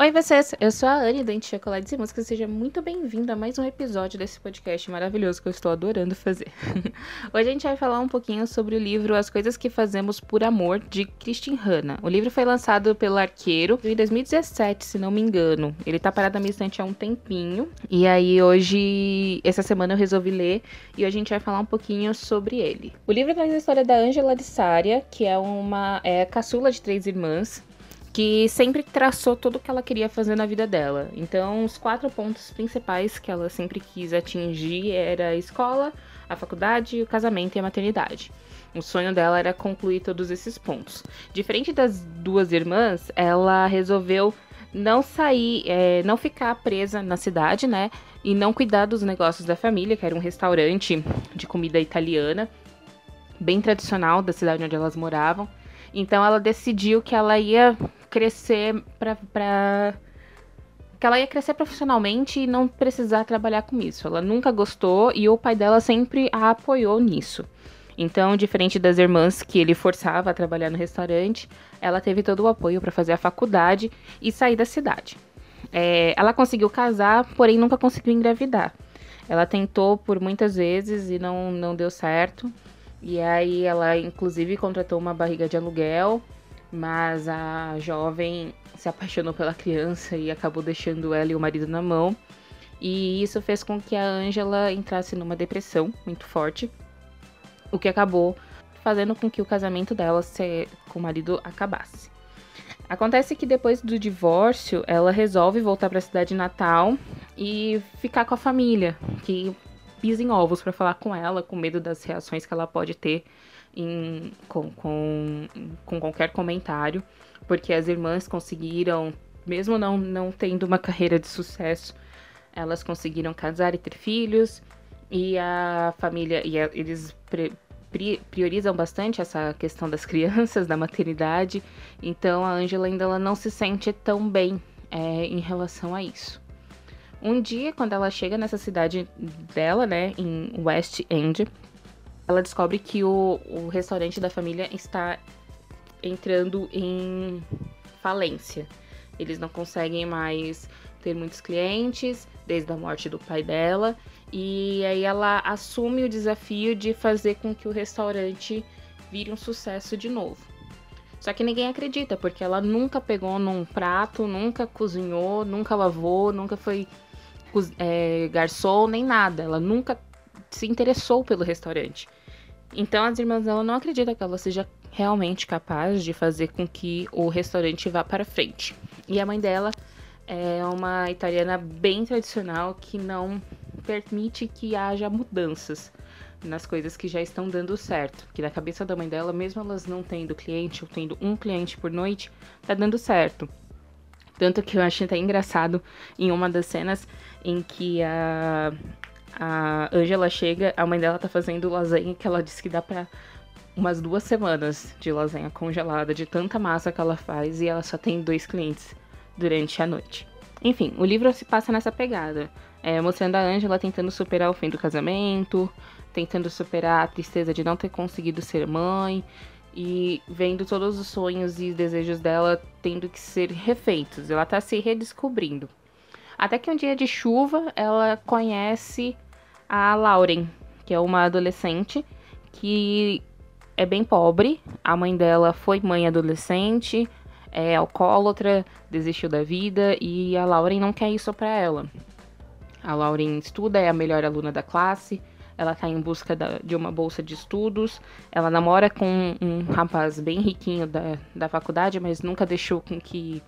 Oi, vocês! Eu sou a Anne, Dente Chocolates e Música. Seja muito bem-vindo a mais um episódio desse podcast maravilhoso que eu estou adorando fazer. Hoje a gente vai falar um pouquinho sobre o livro As Coisas que Fazemos por Amor, de Christine Hanna. O livro foi lançado pelo Arqueiro em 2017, se não me engano. Ele tá parado na minha estante há um tempinho. E aí, hoje, essa semana eu resolvi ler e hoje a gente vai falar um pouquinho sobre ele. O livro traz a história da Angela de Sária, que é uma é, caçula de três irmãs que sempre traçou tudo o que ela queria fazer na vida dela. Então, os quatro pontos principais que ela sempre quis atingir era a escola, a faculdade, o casamento e a maternidade. O sonho dela era concluir todos esses pontos. Diferente das duas irmãs, ela resolveu não sair, é, não ficar presa na cidade, né? E não cuidar dos negócios da família, que era um restaurante de comida italiana, bem tradicional da cidade onde elas moravam. Então ela decidiu que ela ia crescer pra, pra que ela ia crescer profissionalmente e não precisar trabalhar com isso. Ela nunca gostou e o pai dela sempre a apoiou nisso. Então, diferente das irmãs que ele forçava a trabalhar no restaurante, ela teve todo o apoio para fazer a faculdade e sair da cidade. É, ela conseguiu casar, porém nunca conseguiu engravidar. Ela tentou por muitas vezes e não, não deu certo. E aí ela, inclusive, contratou uma barriga de aluguel mas a jovem se apaixonou pela criança e acabou deixando ela e o marido na mão. E isso fez com que a Angela entrasse numa depressão muito forte, o que acabou fazendo com que o casamento dela com o marido acabasse. Acontece que depois do divórcio, ela resolve voltar para a cidade natal e ficar com a família, que pisa em ovos para falar com ela, com medo das reações que ela pode ter em, com, com, com qualquer comentário, porque as irmãs conseguiram, mesmo não, não tendo uma carreira de sucesso, elas conseguiram casar e ter filhos, e a família, e a, eles pre, pri, priorizam bastante essa questão das crianças, da maternidade, então a Angela ainda ela não se sente tão bem é, em relação a isso. Um dia, quando ela chega nessa cidade dela, né, em West End, ela descobre que o, o restaurante da família está entrando em falência. Eles não conseguem mais ter muitos clientes desde a morte do pai dela. E aí ela assume o desafio de fazer com que o restaurante vire um sucesso de novo. Só que ninguém acredita, porque ela nunca pegou num prato, nunca cozinhou, nunca lavou, nunca foi é, garçom, nem nada. Ela nunca se interessou pelo restaurante. Então as irmãs dela não acreditam que ela seja realmente capaz de fazer com que o restaurante vá para frente. E a mãe dela é uma italiana bem tradicional que não permite que haja mudanças nas coisas que já estão dando certo. Que na cabeça da mãe dela, mesmo elas não tendo cliente ou tendo um cliente por noite, tá dando certo. Tanto que eu achei até engraçado em uma das cenas em que a, a Angela chega, a mãe dela tá fazendo lasanha que ela disse que dá pra umas duas semanas de lasanha congelada, de tanta massa que ela faz, e ela só tem dois clientes durante a noite. Enfim, o livro se passa nessa pegada, é, mostrando a Angela tentando superar o fim do casamento, tentando superar a tristeza de não ter conseguido ser mãe, e vendo todos os sonhos e desejos dela tendo que ser refeitos. Ela tá se redescobrindo. Até que um dia de chuva, ela conhece a Lauren, que é uma adolescente que é bem pobre. A mãe dela foi mãe adolescente, é alcoólatra, desistiu da vida e a Lauren não quer isso para ela. A Lauren estuda, é a melhor aluna da classe, ela tá em busca da, de uma bolsa de estudos, ela namora com um rapaz bem riquinho da, da faculdade, mas nunca deixou com que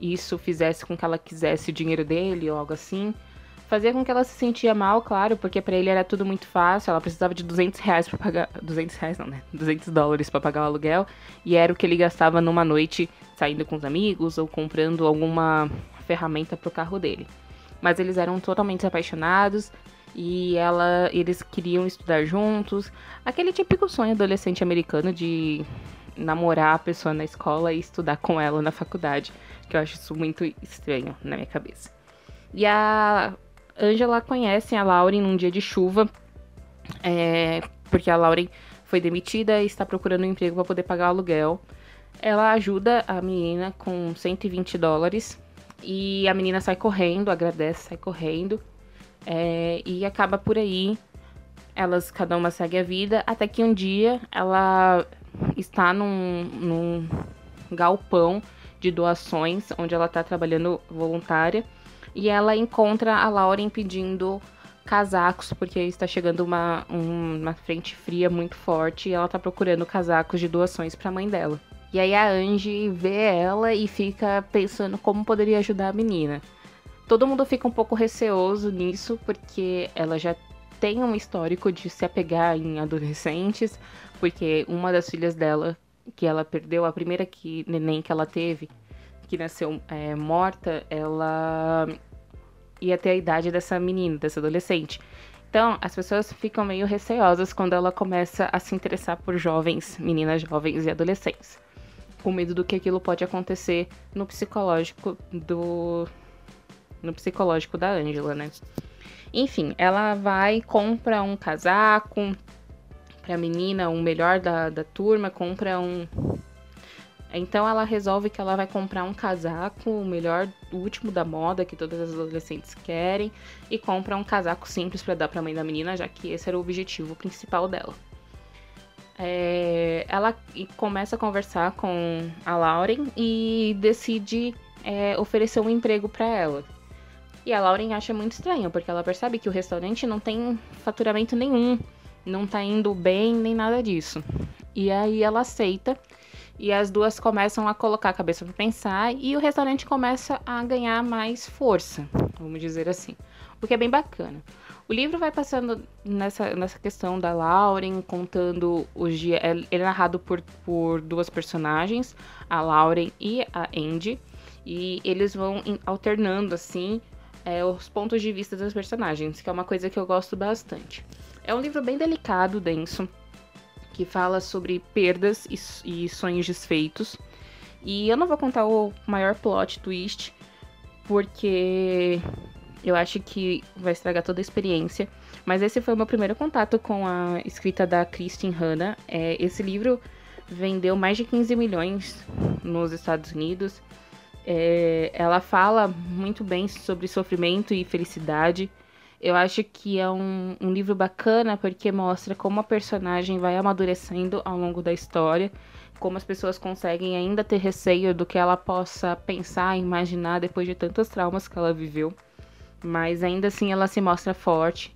isso fizesse com que ela quisesse o dinheiro dele ou algo assim. Fazia com que ela se sentia mal, claro, porque para ele era tudo muito fácil. Ela precisava de 200 reais pra pagar. 200 reais não, né? 200 dólares para pagar o aluguel. E era o que ele gastava numa noite saindo com os amigos ou comprando alguma ferramenta pro carro dele. Mas eles eram totalmente apaixonados e ela, eles queriam estudar juntos. Aquele típico sonho adolescente americano de namorar a pessoa na escola e estudar com ela na faculdade, que eu acho isso muito estranho na minha cabeça. E a Angela conhece a Lauren num dia de chuva, é, porque a Lauren foi demitida e está procurando um emprego para poder pagar o aluguel. Ela ajuda a menina com 120 dólares, E a menina sai correndo, agradece, sai correndo. É, e acaba por aí. Elas, cada uma segue a vida, até que um dia ela está num, num galpão de doações, onde ela está trabalhando voluntária. E ela encontra a Lauren pedindo casacos, porque está chegando uma, um, uma frente fria muito forte e ela está procurando casacos de doações para a mãe dela. E aí a Angie vê ela e fica pensando como poderia ajudar a menina. Todo mundo fica um pouco receoso nisso, porque ela já tem um histórico de se apegar em adolescentes, porque uma das filhas dela, que ela perdeu, a primeira que, neném que ela teve, que nasceu é, morta, ela ia ter a idade dessa menina, dessa adolescente. Então, as pessoas ficam meio receosas quando ela começa a se interessar por jovens, meninas jovens e adolescentes. Com medo do que aquilo pode acontecer no psicológico do. no psicológico da Angela, né? Enfim, ela vai, compra um casaco pra menina, um melhor da, da turma, compra um, então ela resolve que ela vai comprar um casaco, o melhor, o último da moda que todas as adolescentes querem, e compra um casaco simples para dar para a mãe da menina, já que esse era o objetivo principal dela. É, ela começa a conversar com a Lauren e decide é, oferecer um emprego para ela. E a Lauren acha muito estranho, porque ela percebe que o restaurante não tem faturamento nenhum, não tá indo bem nem nada disso. E aí ela aceita e as duas começam a colocar a cabeça para pensar e o restaurante começa a ganhar mais força, vamos dizer assim. O que é bem bacana. O livro vai passando nessa, nessa questão da Lauren, contando os dias. É, ele é narrado por, por duas personagens, a Lauren e a Andy. E eles vão alternando, assim, é, os pontos de vista das personagens, que é uma coisa que eu gosto bastante. É um livro bem delicado, denso que fala sobre perdas e, e sonhos desfeitos. E eu não vou contar o maior plot twist, porque eu acho que vai estragar toda a experiência. Mas esse foi o meu primeiro contato com a escrita da Christine Hanna. É, esse livro vendeu mais de 15 milhões nos Estados Unidos. É, ela fala muito bem sobre sofrimento e felicidade. Eu acho que é um, um livro bacana porque mostra como a personagem vai amadurecendo ao longo da história, como as pessoas conseguem ainda ter receio do que ela possa pensar, imaginar depois de tantos traumas que ela viveu. Mas ainda assim ela se mostra forte.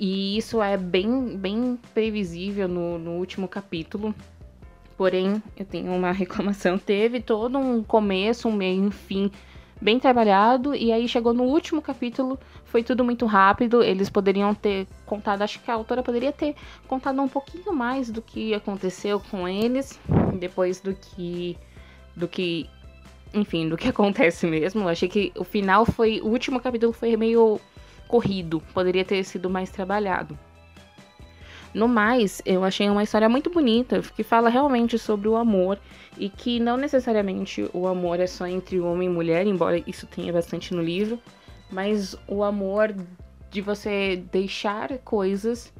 E isso é bem, bem previsível no, no último capítulo. Porém, eu tenho uma reclamação. Teve todo um começo, um meio, um fim bem trabalhado. E aí chegou no último capítulo, foi tudo muito rápido. Eles poderiam ter contado, acho que a autora poderia ter contado um pouquinho mais do que aconteceu com eles, depois do que. do que. Enfim, do que acontece mesmo. Eu achei que o final foi. O último capítulo foi meio corrido. Poderia ter sido mais trabalhado. No mais, eu achei uma história muito bonita, que fala realmente sobre o amor e que não necessariamente o amor é só entre homem e mulher, embora isso tenha bastante no livro, mas o amor de você deixar coisas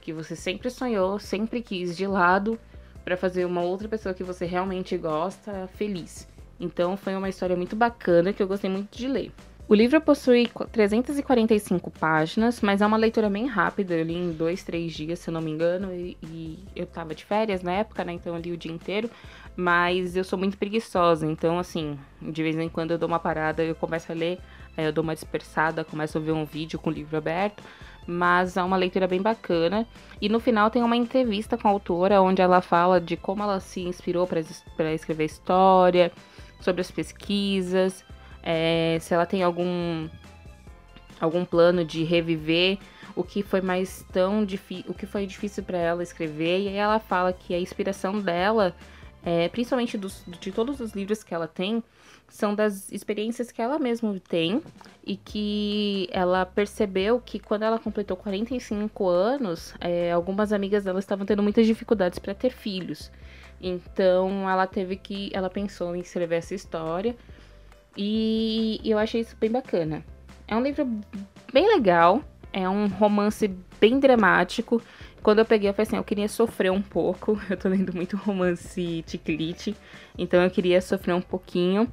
que você sempre sonhou, sempre quis de lado para fazer uma outra pessoa que você realmente gosta feliz. Então foi uma história muito bacana que eu gostei muito de ler. O livro possui 345 páginas, mas é uma leitura bem rápida. Eu li em dois, três dias, se eu não me engano, e, e eu tava de férias na época, né? Então eu li o dia inteiro. Mas eu sou muito preguiçosa, então, assim, de vez em quando eu dou uma parada, eu começo a ler, aí eu dou uma dispersada, começo a ver um vídeo com o livro aberto. Mas é uma leitura bem bacana. E no final tem uma entrevista com a autora, onde ela fala de como ela se inspirou para escrever história, sobre as pesquisas é, se ela tem algum algum plano de reviver o que foi mais tão difícil, o que foi difícil para ela escrever, e aí ela fala que a inspiração dela, é, principalmente dos, de todos os livros que ela tem, são das experiências que ela mesma tem e que ela percebeu que quando ela completou 45 anos, é, algumas amigas dela estavam tendo muitas dificuldades para ter filhos. Então ela teve que, ela pensou em escrever essa história e eu achei isso bem bacana. É um livro bem legal, é um romance bem dramático. Quando eu peguei, eu falei assim, eu queria sofrer um pouco. Eu tô lendo muito romance ticlite, então eu queria sofrer um pouquinho.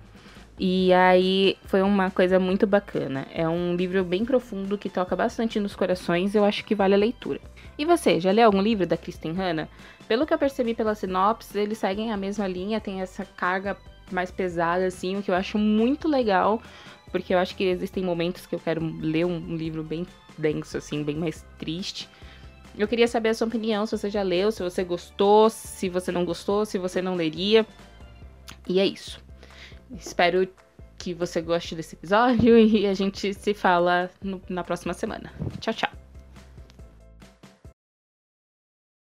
E aí foi uma coisa muito bacana. É um livro bem profundo que toca bastante nos corações, eu acho que vale a leitura. E você, já leu algum livro da Kristen Hanna? Pelo que eu percebi pela sinopse, eles seguem a mesma linha, tem essa carga mais pesada, assim, o que eu acho muito legal, porque eu acho que existem momentos que eu quero ler um, livro bem denso, assim, bem mais triste. Eu queria saber a sua opinião, se você já leu, se você gostou, se você não gostou, se você não leria. E é isso. Espero que você goste desse episódio e a gente se fala no, na próxima semana. Tchau, tchau.